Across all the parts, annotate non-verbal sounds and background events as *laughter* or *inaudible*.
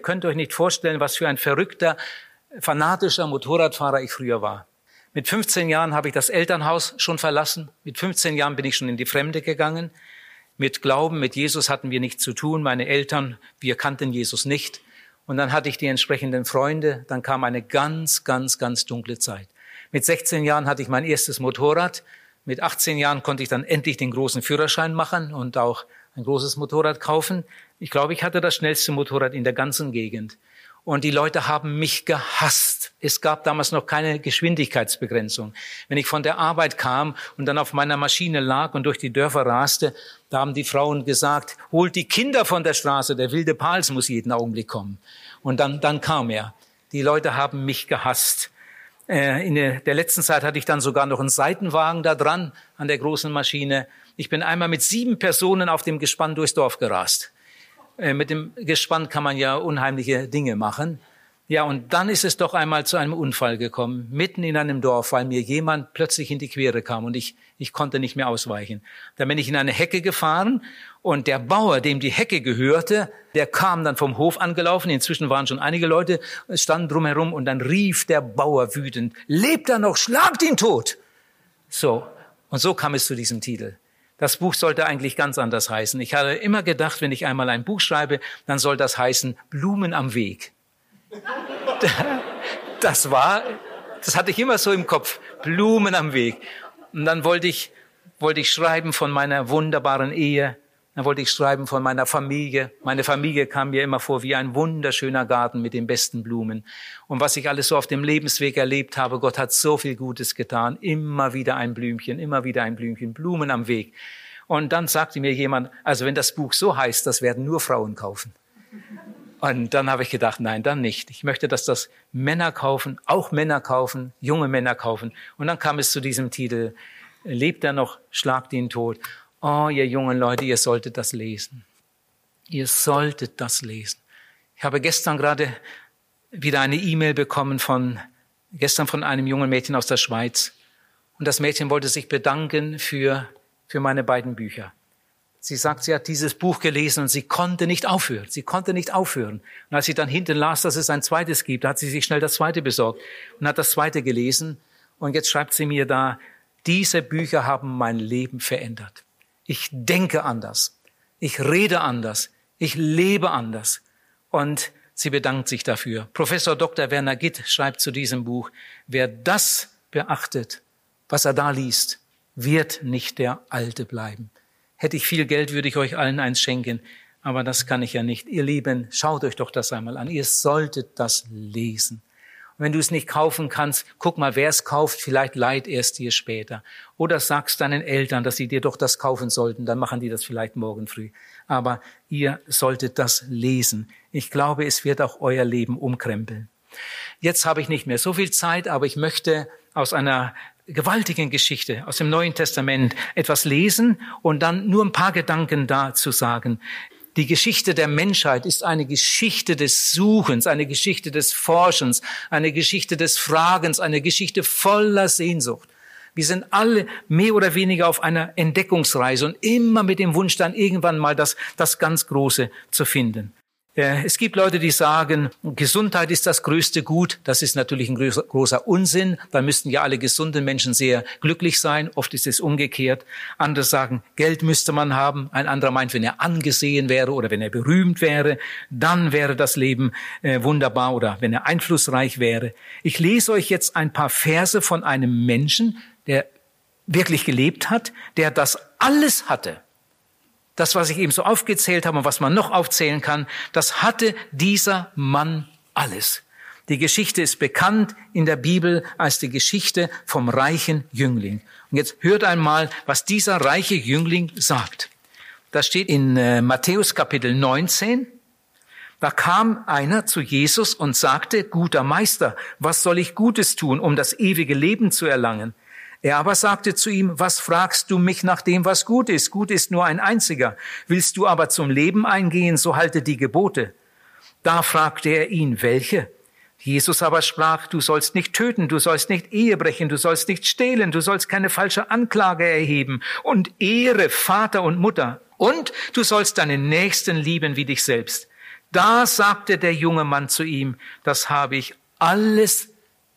Ihr könnt euch nicht vorstellen, was für ein verrückter, fanatischer Motorradfahrer ich früher war. Mit 15 Jahren habe ich das Elternhaus schon verlassen. Mit 15 Jahren bin ich schon in die Fremde gegangen. Mit Glauben, mit Jesus hatten wir nichts zu tun. Meine Eltern, wir kannten Jesus nicht. Und dann hatte ich die entsprechenden Freunde. Dann kam eine ganz, ganz, ganz dunkle Zeit. Mit 16 Jahren hatte ich mein erstes Motorrad. Mit 18 Jahren konnte ich dann endlich den großen Führerschein machen und auch ein großes Motorrad kaufen. Ich glaube, ich hatte das schnellste Motorrad in der ganzen Gegend. Und die Leute haben mich gehasst. Es gab damals noch keine Geschwindigkeitsbegrenzung. Wenn ich von der Arbeit kam und dann auf meiner Maschine lag und durch die Dörfer raste, da haben die Frauen gesagt, holt die Kinder von der Straße, der wilde Pals muss jeden Augenblick kommen. Und dann, dann kam er. Die Leute haben mich gehasst. Äh, in der letzten Zeit hatte ich dann sogar noch einen Seitenwagen da dran an der großen Maschine. Ich bin einmal mit sieben Personen auf dem Gespann durchs Dorf gerast. Äh, mit dem Gespann kann man ja unheimliche Dinge machen. Ja, und dann ist es doch einmal zu einem Unfall gekommen, mitten in einem Dorf, weil mir jemand plötzlich in die Quere kam und ich, ich konnte nicht mehr ausweichen. Da bin ich in eine Hecke gefahren und der Bauer, dem die Hecke gehörte, der kam dann vom Hof angelaufen. Inzwischen waren schon einige Leute, standen drumherum und dann rief der Bauer wütend, lebt er noch, schlagt ihn tot! So. Und so kam es zu diesem Titel. Das Buch sollte eigentlich ganz anders heißen. Ich habe immer gedacht, wenn ich einmal ein Buch schreibe, dann soll das heißen Blumen am Weg. *laughs* Das war, das hatte ich immer so im Kopf. Blumen am Weg. Und dann wollte ich, wollte ich schreiben von meiner wunderbaren Ehe, dann wollte ich schreiben von meiner Familie. Meine Familie kam mir immer vor wie ein wunderschöner Garten mit den besten Blumen. Und was ich alles so auf dem Lebensweg erlebt habe, Gott hat so viel Gutes getan. Immer wieder ein Blümchen, immer wieder ein Blümchen, Blumen am Weg. Und dann sagte mir jemand, also wenn das Buch so heißt, das werden nur Frauen kaufen. Und dann habe ich gedacht, nein, dann nicht. Ich möchte, dass das Männer kaufen, auch Männer kaufen, junge Männer kaufen. Und dann kam es zu diesem Titel, lebt er noch, schlagt ihn tot. Oh, ihr jungen Leute, ihr solltet das lesen. Ihr solltet das lesen. Ich habe gestern gerade wieder eine E-Mail bekommen von, gestern von einem jungen Mädchen aus der Schweiz. Und das Mädchen wollte sich bedanken für, für meine beiden Bücher. Sie sagt, sie hat dieses Buch gelesen und sie konnte nicht aufhören. Sie konnte nicht aufhören. Und als sie dann hinten las, dass es ein zweites gibt, hat sie sich schnell das zweite besorgt und hat das zweite gelesen. Und jetzt schreibt sie mir da, diese Bücher haben mein Leben verändert. Ich denke anders. Ich rede anders. Ich lebe anders. Und sie bedankt sich dafür. Professor Dr. Werner Gitt schreibt zu diesem Buch, wer das beachtet, was er da liest, wird nicht der Alte bleiben. Hätte ich viel Geld, würde ich euch allen eins schenken. Aber das kann ich ja nicht. Ihr Lieben, schaut euch doch das einmal an. Ihr solltet das lesen wenn du es nicht kaufen kannst, guck mal, wer es kauft, vielleicht leiht er es dir später. Oder sagst deinen Eltern, dass sie dir doch das kaufen sollten, dann machen die das vielleicht morgen früh. Aber ihr solltet das lesen. Ich glaube, es wird auch euer Leben umkrempeln. Jetzt habe ich nicht mehr so viel Zeit, aber ich möchte aus einer gewaltigen Geschichte aus dem Neuen Testament etwas lesen und dann nur ein paar Gedanken dazu sagen. Die Geschichte der Menschheit ist eine Geschichte des Suchens, eine Geschichte des Forschens, eine Geschichte des Fragens, eine Geschichte voller Sehnsucht. Wir sind alle mehr oder weniger auf einer Entdeckungsreise und immer mit dem Wunsch dann irgendwann mal das, das ganz Große zu finden. Äh, es gibt Leute, die sagen, Gesundheit ist das größte Gut. Das ist natürlich ein großer Unsinn. Da müssten ja alle gesunden Menschen sehr glücklich sein. Oft ist es umgekehrt. Andere sagen, Geld müsste man haben. Ein anderer meint, wenn er angesehen wäre oder wenn er berühmt wäre, dann wäre das Leben äh, wunderbar oder wenn er einflussreich wäre. Ich lese euch jetzt ein paar Verse von einem Menschen, der wirklich gelebt hat, der das alles hatte das, was ich eben so aufgezählt habe und was man noch aufzählen kann, das hatte dieser Mann alles. Die Geschichte ist bekannt in der Bibel als die Geschichte vom reichen Jüngling. Und jetzt hört einmal, was dieser reiche Jüngling sagt. Das steht in äh, Matthäus Kapitel 19. Da kam einer zu Jesus und sagte, guter Meister, was soll ich Gutes tun, um das ewige Leben zu erlangen? Er aber sagte zu ihm, was fragst du mich nach dem, was gut ist? Gut ist nur ein einziger. Willst du aber zum Leben eingehen, so halte die Gebote. Da fragte er ihn, welche? Jesus aber sprach, du sollst nicht töten, du sollst nicht Ehe brechen, du sollst nicht stehlen, du sollst keine falsche Anklage erheben und ehre Vater und Mutter und du sollst deinen Nächsten lieben wie dich selbst. Da sagte der junge Mann zu ihm, das habe ich alles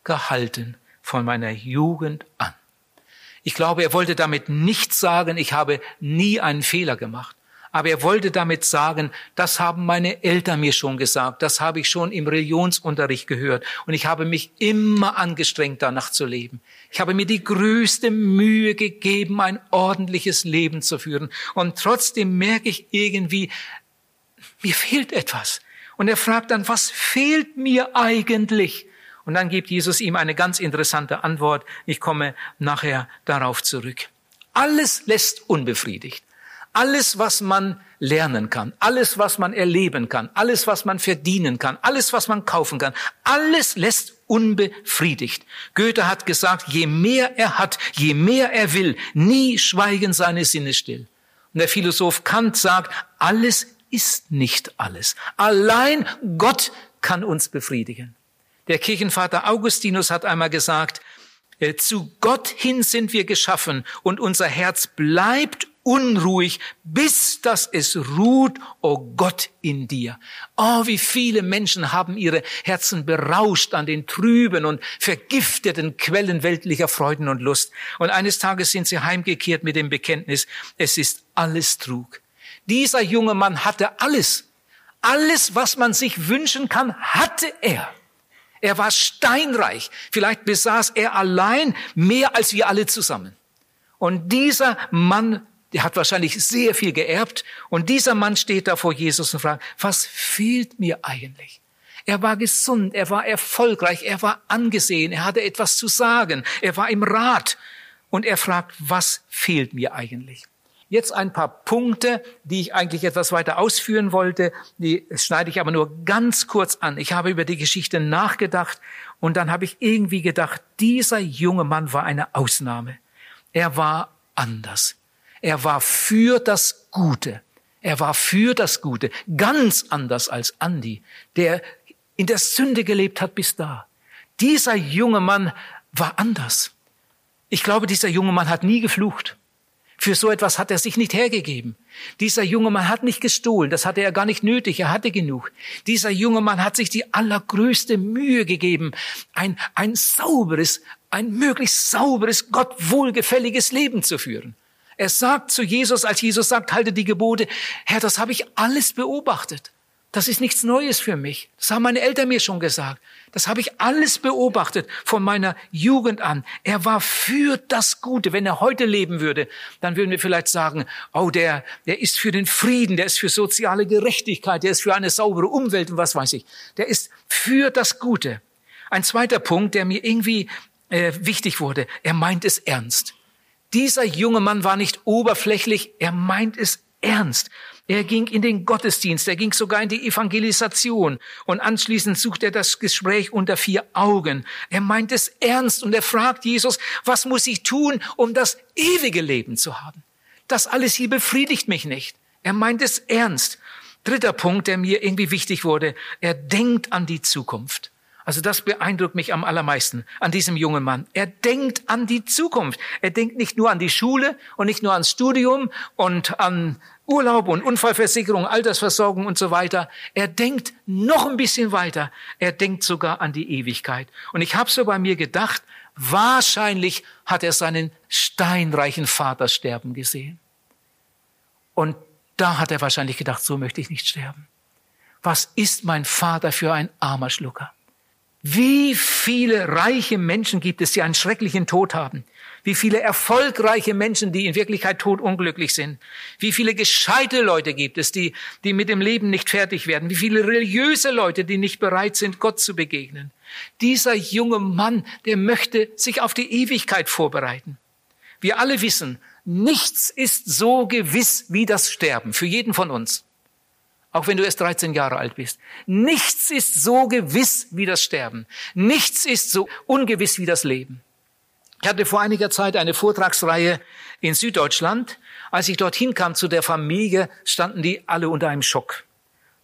gehalten von meiner Jugend an. Ich glaube, er wollte damit nicht sagen, ich habe nie einen Fehler gemacht. Aber er wollte damit sagen, das haben meine Eltern mir schon gesagt, das habe ich schon im Religionsunterricht gehört und ich habe mich immer angestrengt, danach zu leben. Ich habe mir die größte Mühe gegeben, ein ordentliches Leben zu führen und trotzdem merke ich irgendwie, mir fehlt etwas. Und er fragt dann, was fehlt mir eigentlich? Und dann gibt Jesus ihm eine ganz interessante Antwort. Ich komme nachher darauf zurück. Alles lässt unbefriedigt. Alles, was man lernen kann, alles, was man erleben kann, alles, was man verdienen kann, alles, was man kaufen kann, alles lässt unbefriedigt. Goethe hat gesagt, je mehr er hat, je mehr er will, nie schweigen seine Sinne still. Und der Philosoph Kant sagt, alles ist nicht alles. Allein Gott kann uns befriedigen. Der Kirchenvater Augustinus hat einmal gesagt, äh, zu Gott hin sind wir geschaffen und unser Herz bleibt unruhig, bis dass es ruht, o oh Gott, in dir. Oh, wie viele Menschen haben ihre Herzen berauscht an den trüben und vergifteten Quellen weltlicher Freuden und Lust. Und eines Tages sind sie heimgekehrt mit dem Bekenntnis, es ist alles Trug. Dieser junge Mann hatte alles. Alles, was man sich wünschen kann, hatte er. Er war steinreich. Vielleicht besaß er allein mehr als wir alle zusammen. Und dieser Mann der hat wahrscheinlich sehr viel geerbt. Und dieser Mann steht da vor Jesus und fragt, was fehlt mir eigentlich? Er war gesund, er war erfolgreich, er war angesehen, er hatte etwas zu sagen, er war im Rat. Und er fragt, was fehlt mir eigentlich? Jetzt ein paar Punkte, die ich eigentlich etwas weiter ausführen wollte. Die schneide ich aber nur ganz kurz an. Ich habe über die Geschichte nachgedacht und dann habe ich irgendwie gedacht, dieser junge Mann war eine Ausnahme. Er war anders. Er war für das Gute. Er war für das Gute. Ganz anders als Andi, der in der Sünde gelebt hat bis da. Dieser junge Mann war anders. Ich glaube, dieser junge Mann hat nie geflucht. Für so etwas hat er sich nicht hergegeben. Dieser junge Mann hat nicht gestohlen, das hatte er gar nicht nötig, er hatte genug. Dieser junge Mann hat sich die allergrößte Mühe gegeben, ein, ein sauberes, ein möglichst sauberes, Gott wohlgefälliges Leben zu führen. Er sagt zu Jesus, als Jesus sagt, halte die Gebote, Herr, das habe ich alles beobachtet. Das ist nichts Neues für mich. Das haben meine Eltern mir schon gesagt. Das habe ich alles beobachtet von meiner Jugend an. Er war für das Gute. Wenn er heute leben würde, dann würden wir vielleicht sagen, oh, der, der ist für den Frieden, der ist für soziale Gerechtigkeit, der ist für eine saubere Umwelt und was weiß ich. Der ist für das Gute. Ein zweiter Punkt, der mir irgendwie äh, wichtig wurde, er meint es ernst. Dieser junge Mann war nicht oberflächlich, er meint es ernst. Er ging in den Gottesdienst, er ging sogar in die Evangelisation und anschließend sucht er das Gespräch unter vier Augen. Er meint es ernst und er fragt Jesus, was muss ich tun, um das ewige Leben zu haben? Das alles hier befriedigt mich nicht. Er meint es ernst. Dritter Punkt, der mir irgendwie wichtig wurde, er denkt an die Zukunft. Also das beeindruckt mich am allermeisten an diesem jungen Mann. Er denkt an die Zukunft. Er denkt nicht nur an die Schule und nicht nur ans Studium und an Urlaub und Unfallversicherung, Altersversorgung und so weiter. Er denkt noch ein bisschen weiter. Er denkt sogar an die Ewigkeit. Und ich habe so bei mir gedacht, wahrscheinlich hat er seinen steinreichen Vater sterben gesehen. Und da hat er wahrscheinlich gedacht, so möchte ich nicht sterben. Was ist mein Vater für ein armer Schlucker? Wie viele reiche Menschen gibt es, die einen schrecklichen Tod haben? Wie viele erfolgreiche Menschen, die in Wirklichkeit todunglücklich sind? Wie viele gescheite Leute gibt es, die, die mit dem Leben nicht fertig werden? Wie viele religiöse Leute, die nicht bereit sind, Gott zu begegnen? Dieser junge Mann, der möchte sich auf die Ewigkeit vorbereiten. Wir alle wissen, nichts ist so gewiss wie das Sterben für jeden von uns auch wenn du erst 13 Jahre alt bist. Nichts ist so gewiss wie das Sterben. Nichts ist so ungewiss wie das Leben. Ich hatte vor einiger Zeit eine Vortragsreihe in Süddeutschland. Als ich dorthin kam zu der Familie, standen die alle unter einem Schock.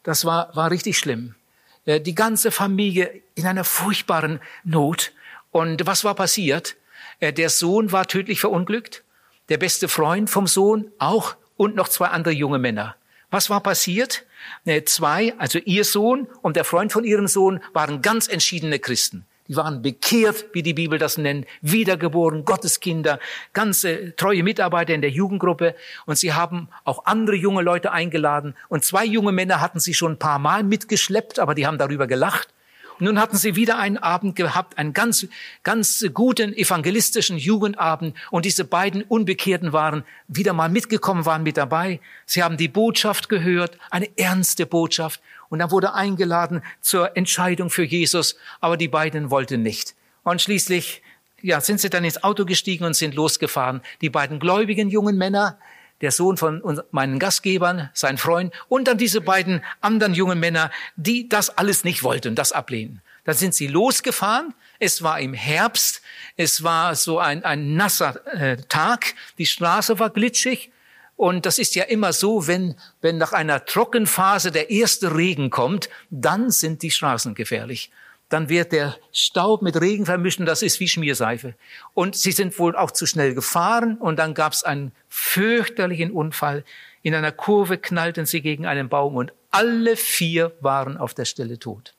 Das war, war richtig schlimm. Äh, die ganze Familie in einer furchtbaren Not. Und was war passiert? Äh, der Sohn war tödlich verunglückt. Der beste Freund vom Sohn auch. Und noch zwei andere junge Männer Was war passiert? Ne, zwei, also ihr Sohn und der Freund von ihrem Sohn, waren ganz entschiedene Christen. Die waren bekehrt, wie die Bibel das nennt, wiedergeboren, Gotteskinder, ganze treue Mitarbeiter in der Jugendgruppe. Und sie haben auch andere junge Leute eingeladen. Und zwei junge Männer hatten sie schon ein paar Mal mitgeschleppt, aber die haben darüber gelacht. Nun hatten sie wieder einen Abend gehabt, einen ganz, ganz guten evangelistischen Jugendabend. Und diese beiden Unbekehrten waren wieder mal mitgekommen, waren mit dabei. Sie haben die Botschaft gehört, eine ernste Botschaft. Und dann wurde eingeladen zur Entscheidung für Jesus. Aber die beiden wollten nicht. Und schließlich, ja, sind sie dann ins Auto gestiegen und sind losgefahren. Die beiden gläubigen jungen Männer, der Sohn von meinen Gastgebern, sein Freund und dann diese beiden anderen jungen Männer, die das alles nicht wollten, das ablehnen. Dann sind sie losgefahren. Es war im Herbst. Es war so ein, ein nasser äh, Tag. Die Straße war glitschig. Und das ist ja immer so, wenn, wenn nach einer Trockenphase der erste Regen kommt, dann sind die Straßen gefährlich dann wird der Staub mit Regen vermischen, das ist wie Schmierseife. Und sie sind wohl auch zu schnell gefahren und dann gab es einen fürchterlichen Unfall. In einer Kurve knallten sie gegen einen Baum und alle vier waren auf der Stelle tot.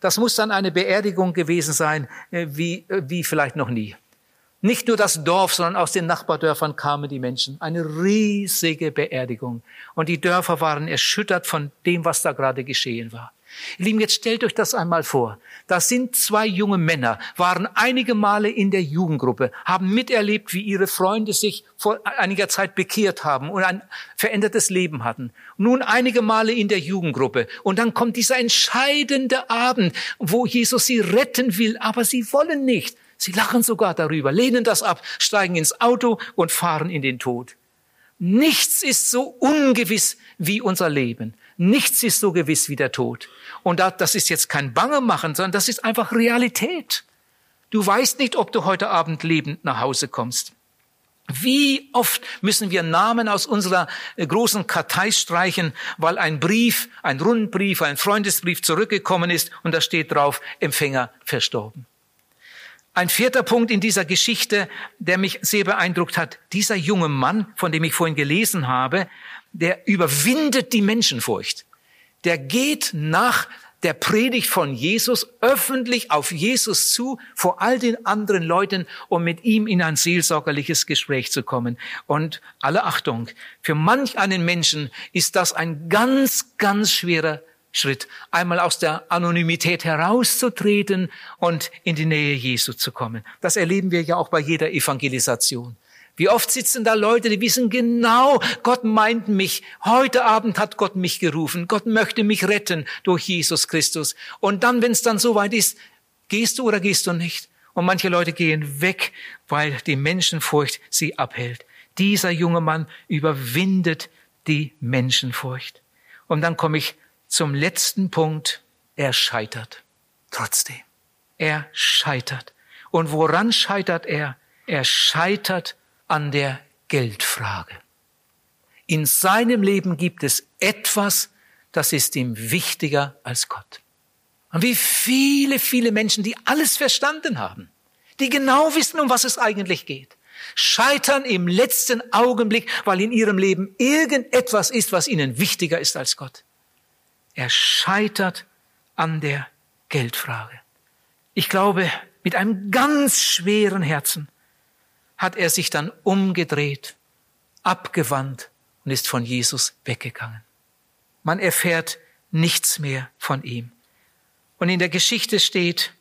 Das muss dann eine Beerdigung gewesen sein, äh, wie, äh, wie vielleicht noch nie. Nicht nur das Dorf, sondern aus den Nachbardörfern kamen die Menschen. Eine riesige Beerdigung. Und die Dörfer waren erschüttert von dem, was da gerade geschehen war. Ihr Lieben, jetzt stellt euch das einmal vor. Das sind zwei junge Männer, waren einige Male in der Jugendgruppe, haben miterlebt, wie ihre Freunde sich vor einiger Zeit bekehrt haben und ein verändertes Leben hatten. Nun einige Male in der Jugendgruppe. Und dann kommt dieser entscheidende Abend, wo Jesus sie retten will, aber sie wollen nicht. Sie lachen sogar darüber, lehnen das ab, steigen ins Auto und fahren in den Tod. Nichts ist so ungewiss wie unser Leben. Nichts ist so gewiss wie der Tod. Und das ist jetzt kein Bange machen, sondern das ist einfach Realität. Du weißt nicht, ob du heute Abend lebend nach Hause kommst. Wie oft müssen wir Namen aus unserer äh, großen Kartei streichen, weil ein Brief, ein Rundbrief, ein Freundesbrief zurückgekommen ist und da steht drauf, Empfänger verstorben. Ein vierter Punkt in dieser Geschichte, der mich sehr beeindruckt hat, dieser junge Mann, von dem ich vorhin gelesen habe, der überwindet die Menschenfurcht. Der geht nach der Predigt von Jesus öffentlich auf Jesus zu, vor all den anderen Leuten, um mit ihm in ein seelsorgerliches Gespräch zu kommen. Und alle Achtung, für manch einen Menschen ist das ein ganz, ganz schwerer Schritt, einmal aus der Anonymität herauszutreten und in die Nähe Jesu zu kommen. Das erleben wir ja auch bei jeder Evangelisation. Wie oft sitzen da Leute, die wissen genau, Gott meint mich. Heute Abend hat Gott mich gerufen. Gott möchte mich retten durch Jesus Christus. Und dann, wenn es dann soweit ist, gehst du oder gehst du nicht? Und manche Leute gehen weg, weil die Menschenfurcht sie abhält. Dieser junge Mann überwindet die Menschenfurcht. Und dann komme ich zum letzten Punkt. Er scheitert. Trotzdem. Er scheitert. Und woran scheitert er? Er scheitert an der Geldfrage. In seinem Leben gibt es etwas, das ist ihm wichtiger als Gott. Und wie viele, viele Menschen, die alles verstanden haben, die genau wissen, um was es eigentlich geht, scheitern im letzten Augenblick, weil in ihrem Leben irgendetwas ist, was ihnen wichtiger ist als Gott. Er scheitert an der Geldfrage. Ich glaube, mit einem ganz schweren Herzen hat er sich dann umgedreht, abgewandt und ist von Jesus weggegangen. Man erfährt nichts mehr von ihm. Und in der Geschichte steht,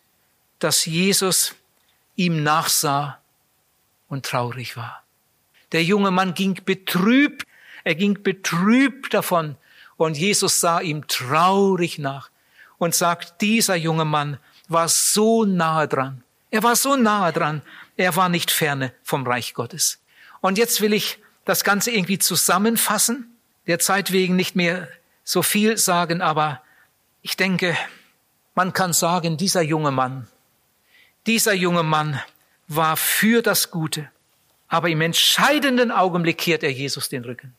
dass Jesus ihm nachsah und traurig war. Der junge Mann ging betrübt, er ging betrübt davon und Jesus sah ihm traurig nach und sagt, dieser junge Mann war so nahe dran. Er war so nahe dran, er war nicht ferne vom Reich Gottes. Und jetzt will ich das Ganze irgendwie zusammenfassen, der Zeit wegen nicht mehr so viel sagen, aber ich denke, man kann sagen, dieser junge Mann, dieser junge Mann war für das Gute, aber im entscheidenden Augenblick kehrt er Jesus den Rücken.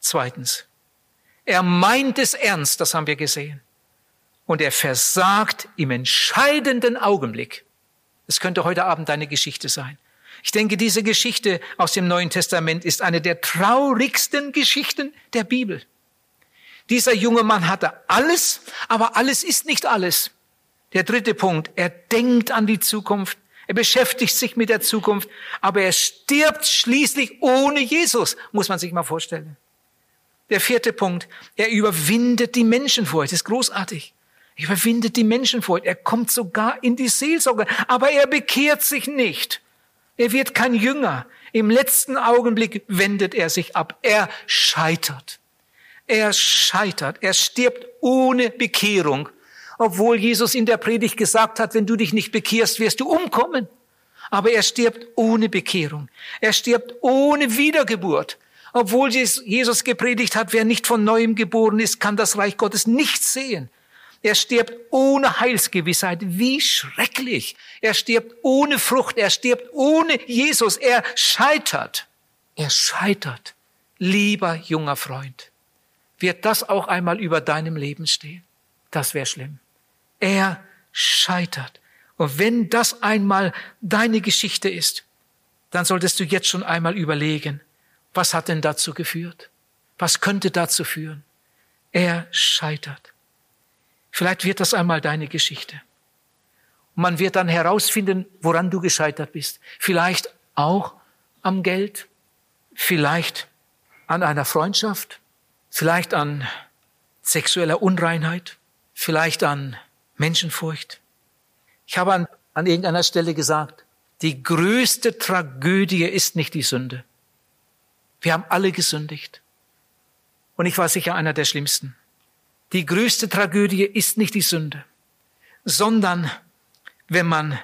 Zweitens, er meint es ernst, das haben wir gesehen. Und er versagt im entscheidenden Augenblick. Es könnte heute Abend deine Geschichte sein. Ich denke, diese Geschichte aus dem Neuen Testament ist eine der traurigsten Geschichten der Bibel. Dieser junge Mann hatte alles, aber alles ist nicht alles. Der dritte Punkt, er denkt an die Zukunft, er beschäftigt sich mit der Zukunft, aber er stirbt schließlich ohne Jesus, muss man sich mal vorstellen. Der vierte Punkt, er überwindet die Menschenfurcht, das ist großartig. Er überwindet die Menschenfurcht, er kommt sogar in die Seelsorge, aber er bekehrt sich nicht. Er wird kein Jünger. Im letzten Augenblick wendet er sich ab. Er scheitert. Er scheitert. Er stirbt ohne Bekehrung. Obwohl Jesus in der Predigt gesagt hat, wenn du dich nicht bekehrst, wirst du umkommen. Aber er stirbt ohne Bekehrung. Er stirbt ohne Wiedergeburt. Obwohl Jesus gepredigt hat, wer nicht von neuem geboren ist, kann das Reich Gottes nicht sehen. Er stirbt ohne Heilsgewissheit. Wie schrecklich. Er stirbt ohne Frucht. Er stirbt ohne Jesus. Er scheitert. Er scheitert. Lieber junger Freund, wird das auch einmal über deinem Leben stehen? Das wäre schlimm. Er scheitert. Und wenn das einmal deine Geschichte ist, dann solltest du jetzt schon einmal überlegen, was hat denn dazu geführt? Was könnte dazu führen? Er scheitert. Vielleicht wird das einmal deine Geschichte. Und man wird dann herausfinden, woran du gescheitert bist. Vielleicht auch am Geld, vielleicht an einer Freundschaft, vielleicht an sexueller Unreinheit, vielleicht an Menschenfurcht. Ich habe an, an irgendeiner Stelle gesagt, die größte Tragödie ist nicht die Sünde. Wir haben alle gesündigt. Und ich war sicher einer der schlimmsten. Die größte Tragödie ist nicht die Sünde, sondern wenn man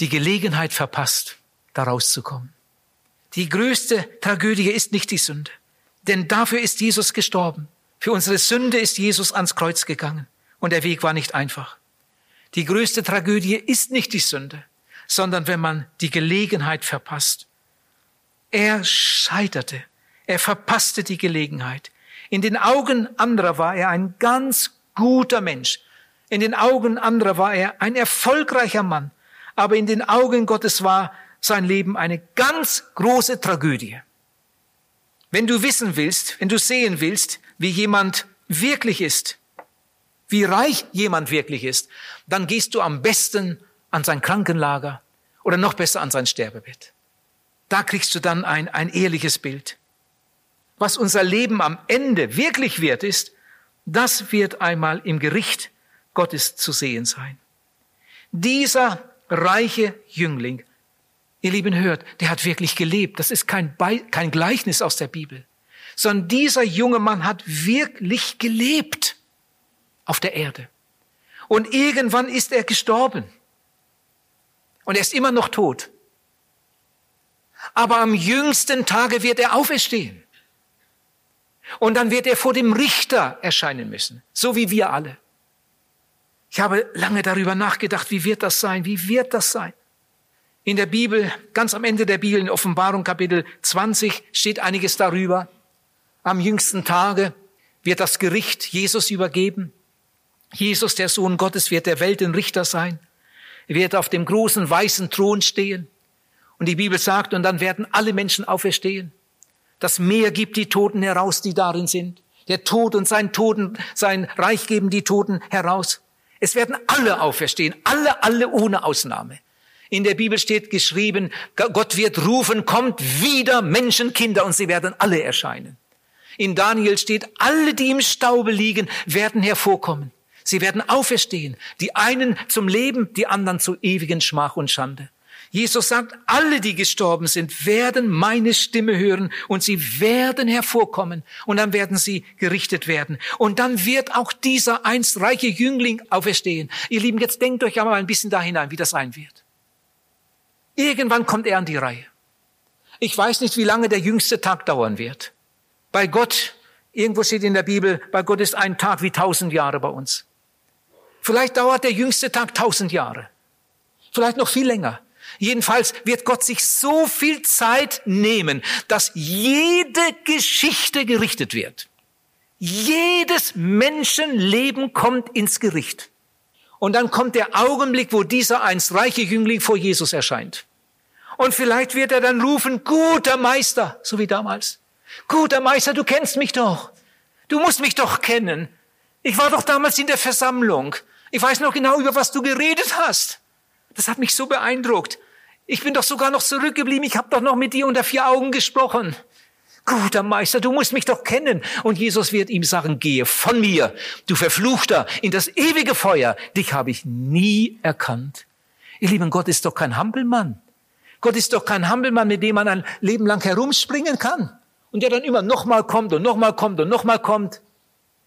die Gelegenheit verpasst, da rauszukommen. Die größte Tragödie ist nicht die Sünde, denn dafür ist Jesus gestorben. Für unsere Sünde ist Jesus ans Kreuz gegangen und der Weg war nicht einfach. Die größte Tragödie ist nicht die Sünde, sondern wenn man die Gelegenheit verpasst, er scheiterte. Er verpasste die Gelegenheit. In den Augen anderer war er ein ganz guter Mensch. In den Augen anderer war er ein erfolgreicher Mann. Aber in den Augen Gottes war sein Leben eine ganz große Tragödie. Wenn du wissen willst, wenn du sehen willst, wie jemand wirklich ist, wie reich jemand wirklich ist, dann gehst du am besten an sein Krankenlager oder noch besser an sein Sterbebett. Da kriegst du dann ein, ein ehrliches Bild. Was unser Leben am Ende wirklich wert ist, das wird einmal im Gericht Gottes zu sehen sein. Dieser reiche Jüngling, ihr Lieben hört, der hat wirklich gelebt. Das ist kein, Be kein Gleichnis aus der Bibel, sondern dieser junge Mann hat wirklich gelebt auf der Erde. Und irgendwann ist er gestorben. Und er ist immer noch tot aber am jüngsten Tage wird er auferstehen. Und dann wird er vor dem Richter erscheinen müssen, so wie wir alle. Ich habe lange darüber nachgedacht, wie wird das sein? Wie wird das sein? In der Bibel, ganz am Ende der Bibel, in Offenbarung Kapitel 20, steht einiges darüber. Am jüngsten Tage wird das Gericht Jesus übergeben. Jesus, der Sohn Gottes, wird der Welt ein Richter sein. Er wird auf dem großen weißen Thron stehen. Und die Bibel sagt, und dann werden alle Menschen auferstehen. Das Meer gibt die Toten heraus, die darin sind. Der Tod und sein Toten, sein Reich geben die Toten heraus. Es werden alle auferstehen, alle, alle ohne Ausnahme. In der Bibel steht geschrieben, Gott wird rufen, kommt wieder Menschenkinder und sie werden alle erscheinen. In Daniel steht, alle, die im Staube liegen, werden hervorkommen. Sie werden auferstehen. Die einen zum Leben, die anderen zu ewigen Schmach und Schande. Jesus sagt, alle, die gestorben sind, werden meine Stimme hören und sie werden hervorkommen und dann werden sie gerichtet werden. Und dann wird auch dieser einst reiche Jüngling auferstehen. Ihr Lieben, jetzt denkt euch aber ein bisschen da hinein, wie das sein wird. Irgendwann kommt er an die Reihe. Ich weiß nicht, wie lange der jüngste Tag dauern wird. Bei Gott, irgendwo steht in der Bibel, bei Gott ist ein Tag wie tausend Jahre bei uns. Vielleicht dauert der jüngste Tag tausend Jahre. Vielleicht noch viel länger. Jedenfalls wird Gott sich so viel Zeit nehmen, dass jede Geschichte gerichtet wird. Jedes Menschenleben kommt ins Gericht. Und dann kommt der Augenblick, wo dieser einst reiche Jüngling vor Jesus erscheint. Und vielleicht wird er dann rufen, guter Meister, so wie damals. Guter Meister, du kennst mich doch. Du musst mich doch kennen. Ich war doch damals in der Versammlung. Ich weiß noch genau, über was du geredet hast. Das hat mich so beeindruckt. Ich bin doch sogar noch zurückgeblieben. Ich habe doch noch mit dir unter vier Augen gesprochen. Guter Meister, du musst mich doch kennen. Und Jesus wird ihm sagen, gehe von mir, du Verfluchter, in das ewige Feuer. Dich habe ich nie erkannt. Ihr Lieben, Gott ist doch kein Hampelmann. Gott ist doch kein Hampelmann, mit dem man ein Leben lang herumspringen kann. Und der dann immer nochmal kommt und nochmal kommt und nochmal kommt.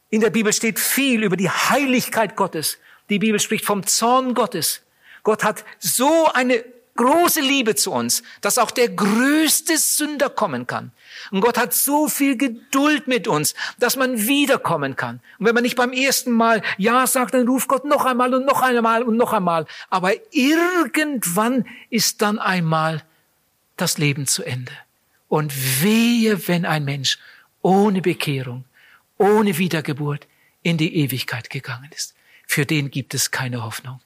In der Bibel steht viel über die Heiligkeit Gottes. Die Bibel spricht vom Zorn Gottes. Gott hat so eine große Liebe zu uns, dass auch der größte Sünder kommen kann. Und Gott hat so viel Geduld mit uns, dass man wiederkommen kann. Und wenn man nicht beim ersten Mal Ja sagt, dann ruft Gott noch einmal und noch einmal und noch einmal. Aber irgendwann ist dann einmal das Leben zu Ende. Und wehe, wenn ein Mensch ohne Bekehrung, ohne Wiedergeburt in die Ewigkeit gegangen ist. Für den gibt es keine Hoffnung.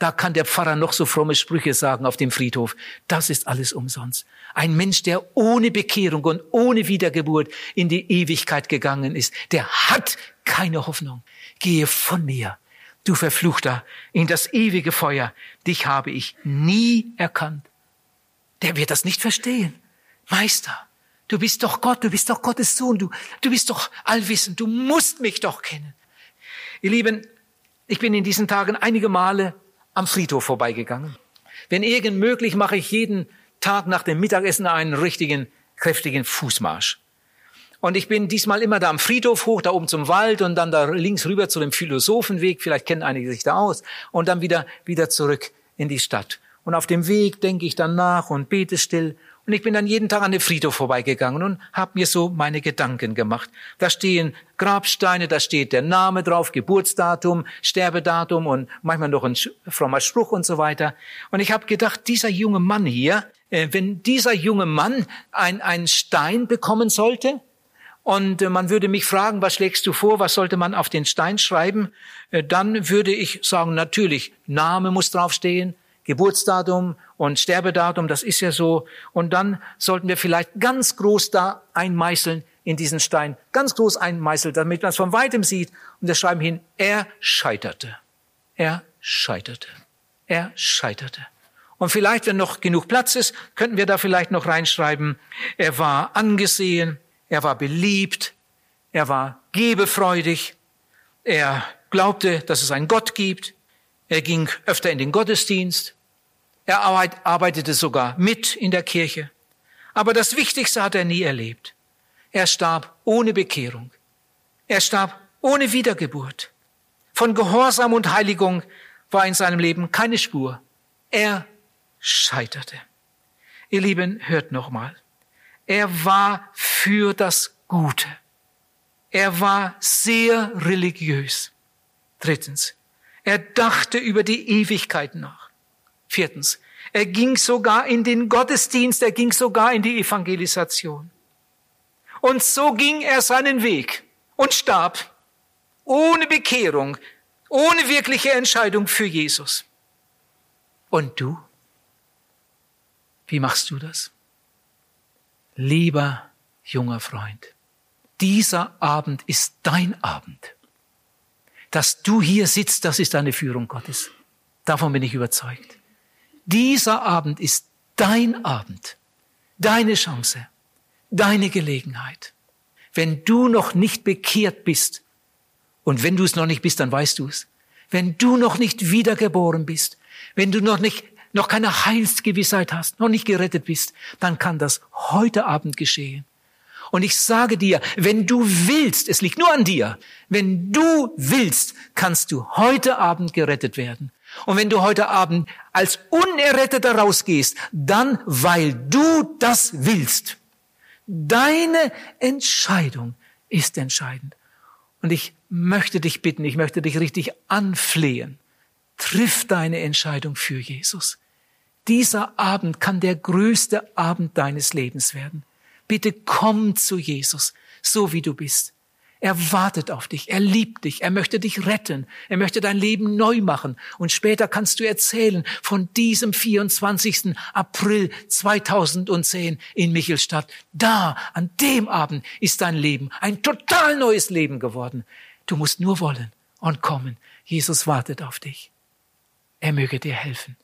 Da kann der Pfarrer noch so fromme Sprüche sagen auf dem Friedhof. Das ist alles umsonst. Ein Mensch, der ohne Bekehrung und ohne Wiedergeburt in die Ewigkeit gegangen ist, der hat keine Hoffnung. Gehe von mir, du Verfluchter, in das ewige Feuer. Dich habe ich nie erkannt. Der wird das nicht verstehen. Meister, du bist doch Gott, du bist doch Gottes Sohn, du, du bist doch allwissend, du musst mich doch kennen. Ihr Lieben, ich bin in diesen Tagen einige Male am Friedhof vorbeigegangen. Wenn irgend möglich, mache ich jeden Tag nach dem Mittagessen einen richtigen, kräftigen Fußmarsch. Und ich bin diesmal immer da am Friedhof hoch, da oben zum Wald und dann da links rüber zu dem Philosophenweg. Vielleicht kennen einige sich da aus. Und dann wieder, wieder zurück in die Stadt. Und auf dem Weg denke ich dann nach und bete still und ich bin dann jeden Tag an dem Friedhof vorbeigegangen und habe mir so meine Gedanken gemacht. Da stehen Grabsteine, da steht der Name drauf, Geburtsdatum, Sterbedatum und manchmal noch ein frommer Spruch und so weiter. Und ich habe gedacht, dieser junge Mann hier, äh, wenn dieser junge Mann ein, ein Stein bekommen sollte, und äh, man würde mich fragen, was schlägst du vor, was sollte man auf den Stein schreiben, äh, dann würde ich sagen, natürlich, Name muss draufstehen, Geburtsdatum und Sterbedatum, das ist ja so. Und dann sollten wir vielleicht ganz groß da einmeißeln in diesen Stein, ganz groß einmeißeln, damit man es von weitem sieht. Und wir schreiben hin, er scheiterte. Er scheiterte. Er scheiterte. Und vielleicht, wenn noch genug Platz ist, könnten wir da vielleicht noch reinschreiben, er war angesehen, er war beliebt, er war gebefreudig, er glaubte, dass es einen Gott gibt, er ging öfter in den Gottesdienst. Er arbeitete sogar mit in der Kirche. Aber das Wichtigste hat er nie erlebt. Er starb ohne Bekehrung. Er starb ohne Wiedergeburt. Von Gehorsam und Heiligung war in seinem Leben keine Spur. Er scheiterte. Ihr Lieben, hört nochmal. Er war für das Gute. Er war sehr religiös. Drittens, er dachte über die Ewigkeit nach. Viertens, er ging sogar in den Gottesdienst, er ging sogar in die Evangelisation. Und so ging er seinen Weg und starb ohne Bekehrung, ohne wirkliche Entscheidung für Jesus. Und du? Wie machst du das? Lieber junger Freund, dieser Abend ist dein Abend. Dass du hier sitzt, das ist eine Führung Gottes. Davon bin ich überzeugt. Dieser Abend ist dein Abend, deine Chance, deine Gelegenheit. Wenn du noch nicht bekehrt bist, und wenn du es noch nicht bist, dann weißt du es. Wenn du noch nicht wiedergeboren bist, wenn du noch nicht, noch keine Heilsgewissheit hast, noch nicht gerettet bist, dann kann das heute Abend geschehen. Und ich sage dir, wenn du willst, es liegt nur an dir, wenn du willst, kannst du heute Abend gerettet werden. Und wenn du heute Abend als Unerretteter rausgehst, dann weil du das willst. Deine Entscheidung ist entscheidend. Und ich möchte dich bitten, ich möchte dich richtig anflehen. Triff deine Entscheidung für Jesus. Dieser Abend kann der größte Abend deines Lebens werden. Bitte komm zu Jesus, so wie du bist. Er wartet auf dich, er liebt dich, er möchte dich retten, er möchte dein Leben neu machen. Und später kannst du erzählen von diesem 24. April 2010 in Michelstadt. Da, an dem Abend ist dein Leben ein total neues Leben geworden. Du musst nur wollen und kommen. Jesus wartet auf dich. Er möge dir helfen.